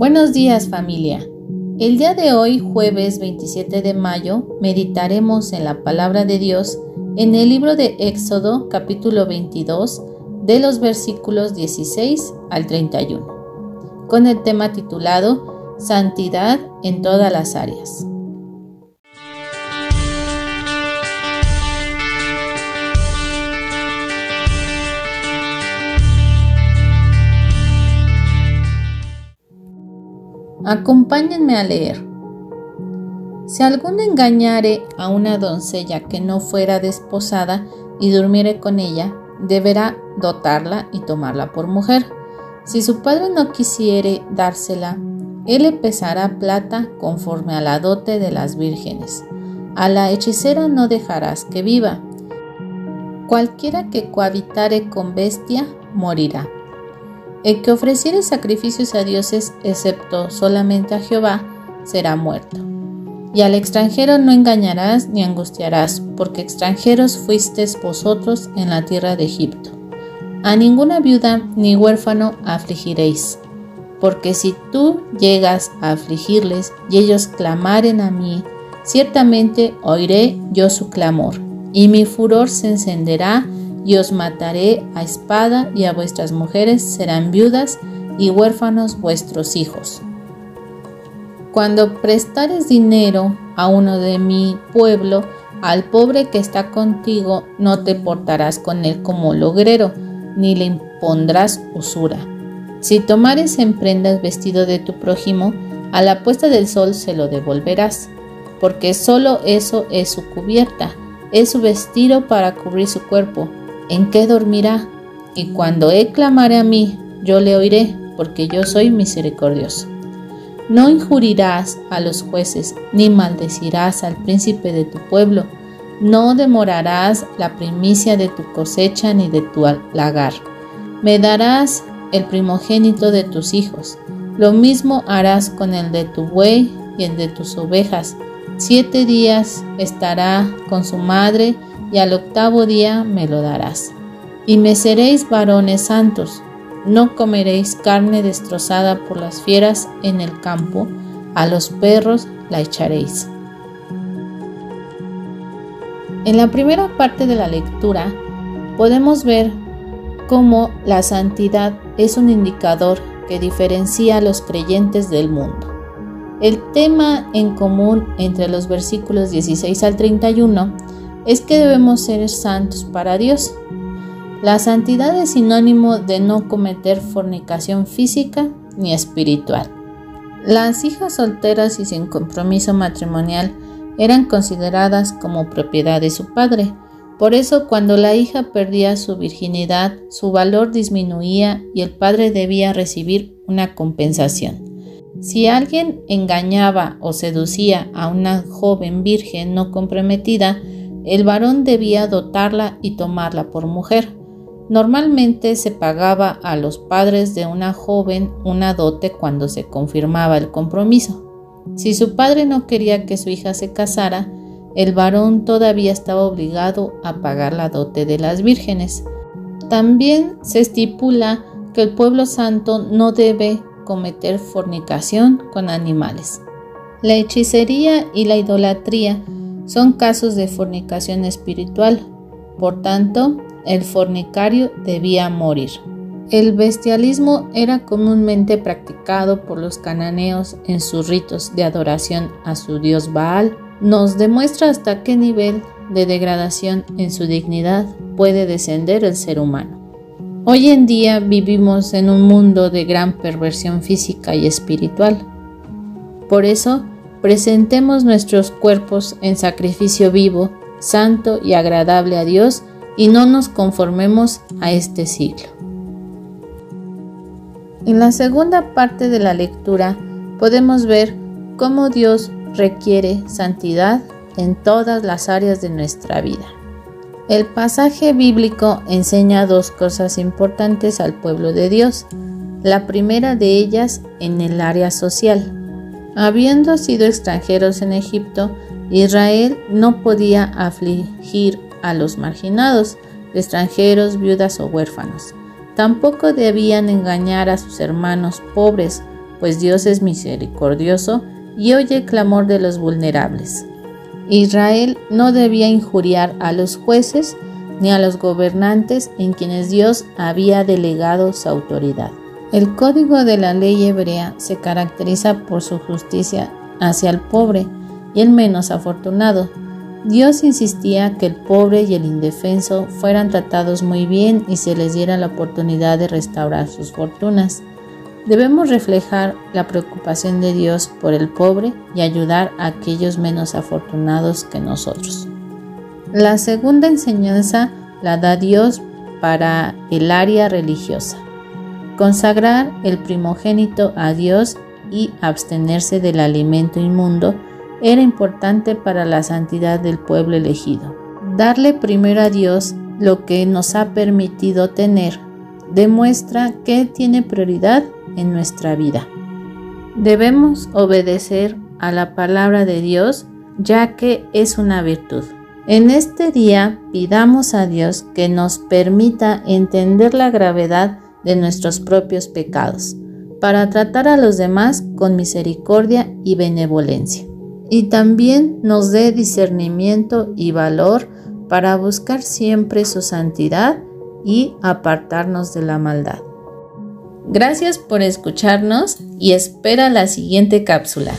Buenos días familia. El día de hoy, jueves 27 de mayo, meditaremos en la palabra de Dios en el libro de Éxodo capítulo 22 de los versículos 16 al 31, con el tema titulado Santidad en todas las áreas. Acompáñenme a leer. Si alguno engañare a una doncella que no fuera desposada y durmiere con ella, deberá dotarla y tomarla por mujer. Si su padre no quisiere dársela, él le pesará plata conforme a la dote de las vírgenes. A la hechicera no dejarás que viva. Cualquiera que cohabitare con bestia morirá. El que ofreciere sacrificios a dioses, excepto solamente a Jehová, será muerto. Y al extranjero no engañarás ni angustiarás, porque extranjeros fuisteis vosotros en la tierra de Egipto. A ninguna viuda ni huérfano afligiréis, porque si tú llegas a afligirles y ellos clamaren a mí, ciertamente oiré yo su clamor, y mi furor se encenderá y os mataré a espada, y a vuestras mujeres serán viudas, y huérfanos vuestros hijos. Cuando prestares dinero a uno de mi pueblo, al pobre que está contigo, no te portarás con él como logrero, ni le impondrás usura. Si tomares en prendas vestido de tu prójimo, a la puesta del sol se lo devolverás, porque solo eso es su cubierta, es su vestido para cubrir su cuerpo, ¿en qué dormirá? Y cuando él clamare a mí, yo le oiré, porque yo soy misericordioso. No injurirás a los jueces, ni maldecirás al príncipe de tu pueblo, no demorarás la primicia de tu cosecha ni de tu lagar. Me darás el primogénito de tus hijos. Lo mismo harás con el de tu buey y el de tus ovejas. Siete días estará con su madre y al octavo día me lo darás. Y me seréis varones santos, no comeréis carne destrozada por las fieras en el campo, a los perros la echaréis. En la primera parte de la lectura podemos ver cómo la santidad es un indicador que diferencia a los creyentes del mundo. El tema en común entre los versículos 16 al 31 es que debemos ser santos para Dios. La santidad es sinónimo de no cometer fornicación física ni espiritual. Las hijas solteras y sin compromiso matrimonial eran consideradas como propiedad de su padre. Por eso cuando la hija perdía su virginidad, su valor disminuía y el padre debía recibir una compensación. Si alguien engañaba o seducía a una joven virgen no comprometida, el varón debía dotarla y tomarla por mujer. Normalmente se pagaba a los padres de una joven una dote cuando se confirmaba el compromiso. Si su padre no quería que su hija se casara, el varón todavía estaba obligado a pagar la dote de las vírgenes. También se estipula que el pueblo santo no debe cometer fornicación con animales. La hechicería y la idolatría son casos de fornicación espiritual. Por tanto, el fornicario debía morir. El bestialismo era comúnmente practicado por los cananeos en sus ritos de adoración a su dios Baal. Nos demuestra hasta qué nivel de degradación en su dignidad puede descender el ser humano. Hoy en día vivimos en un mundo de gran perversión física y espiritual. Por eso, presentemos nuestros cuerpos en sacrificio vivo, santo y agradable a Dios y no nos conformemos a este siglo. En la segunda parte de la lectura podemos ver cómo Dios requiere santidad en todas las áreas de nuestra vida. El pasaje bíblico enseña dos cosas importantes al pueblo de Dios. La primera de ellas en el área social. Habiendo sido extranjeros en Egipto, Israel no podía afligir a los marginados, extranjeros, viudas o huérfanos. Tampoco debían engañar a sus hermanos pobres, pues Dios es misericordioso y oye el clamor de los vulnerables. Israel no debía injuriar a los jueces ni a los gobernantes en quienes Dios había delegado su autoridad. El código de la ley hebrea se caracteriza por su justicia hacia el pobre y el menos afortunado. Dios insistía que el pobre y el indefenso fueran tratados muy bien y se les diera la oportunidad de restaurar sus fortunas. Debemos reflejar la preocupación de Dios por el pobre y ayudar a aquellos menos afortunados que nosotros. La segunda enseñanza la da Dios para el área religiosa. Consagrar el primogénito a Dios y abstenerse del alimento inmundo era importante para la santidad del pueblo elegido. Darle primero a Dios lo que nos ha permitido tener demuestra que tiene prioridad en nuestra vida. Debemos obedecer a la palabra de Dios ya que es una virtud. En este día pidamos a Dios que nos permita entender la gravedad de nuestros propios pecados, para tratar a los demás con misericordia y benevolencia. Y también nos dé discernimiento y valor para buscar siempre su santidad y apartarnos de la maldad. Gracias por escucharnos y espera la siguiente cápsula.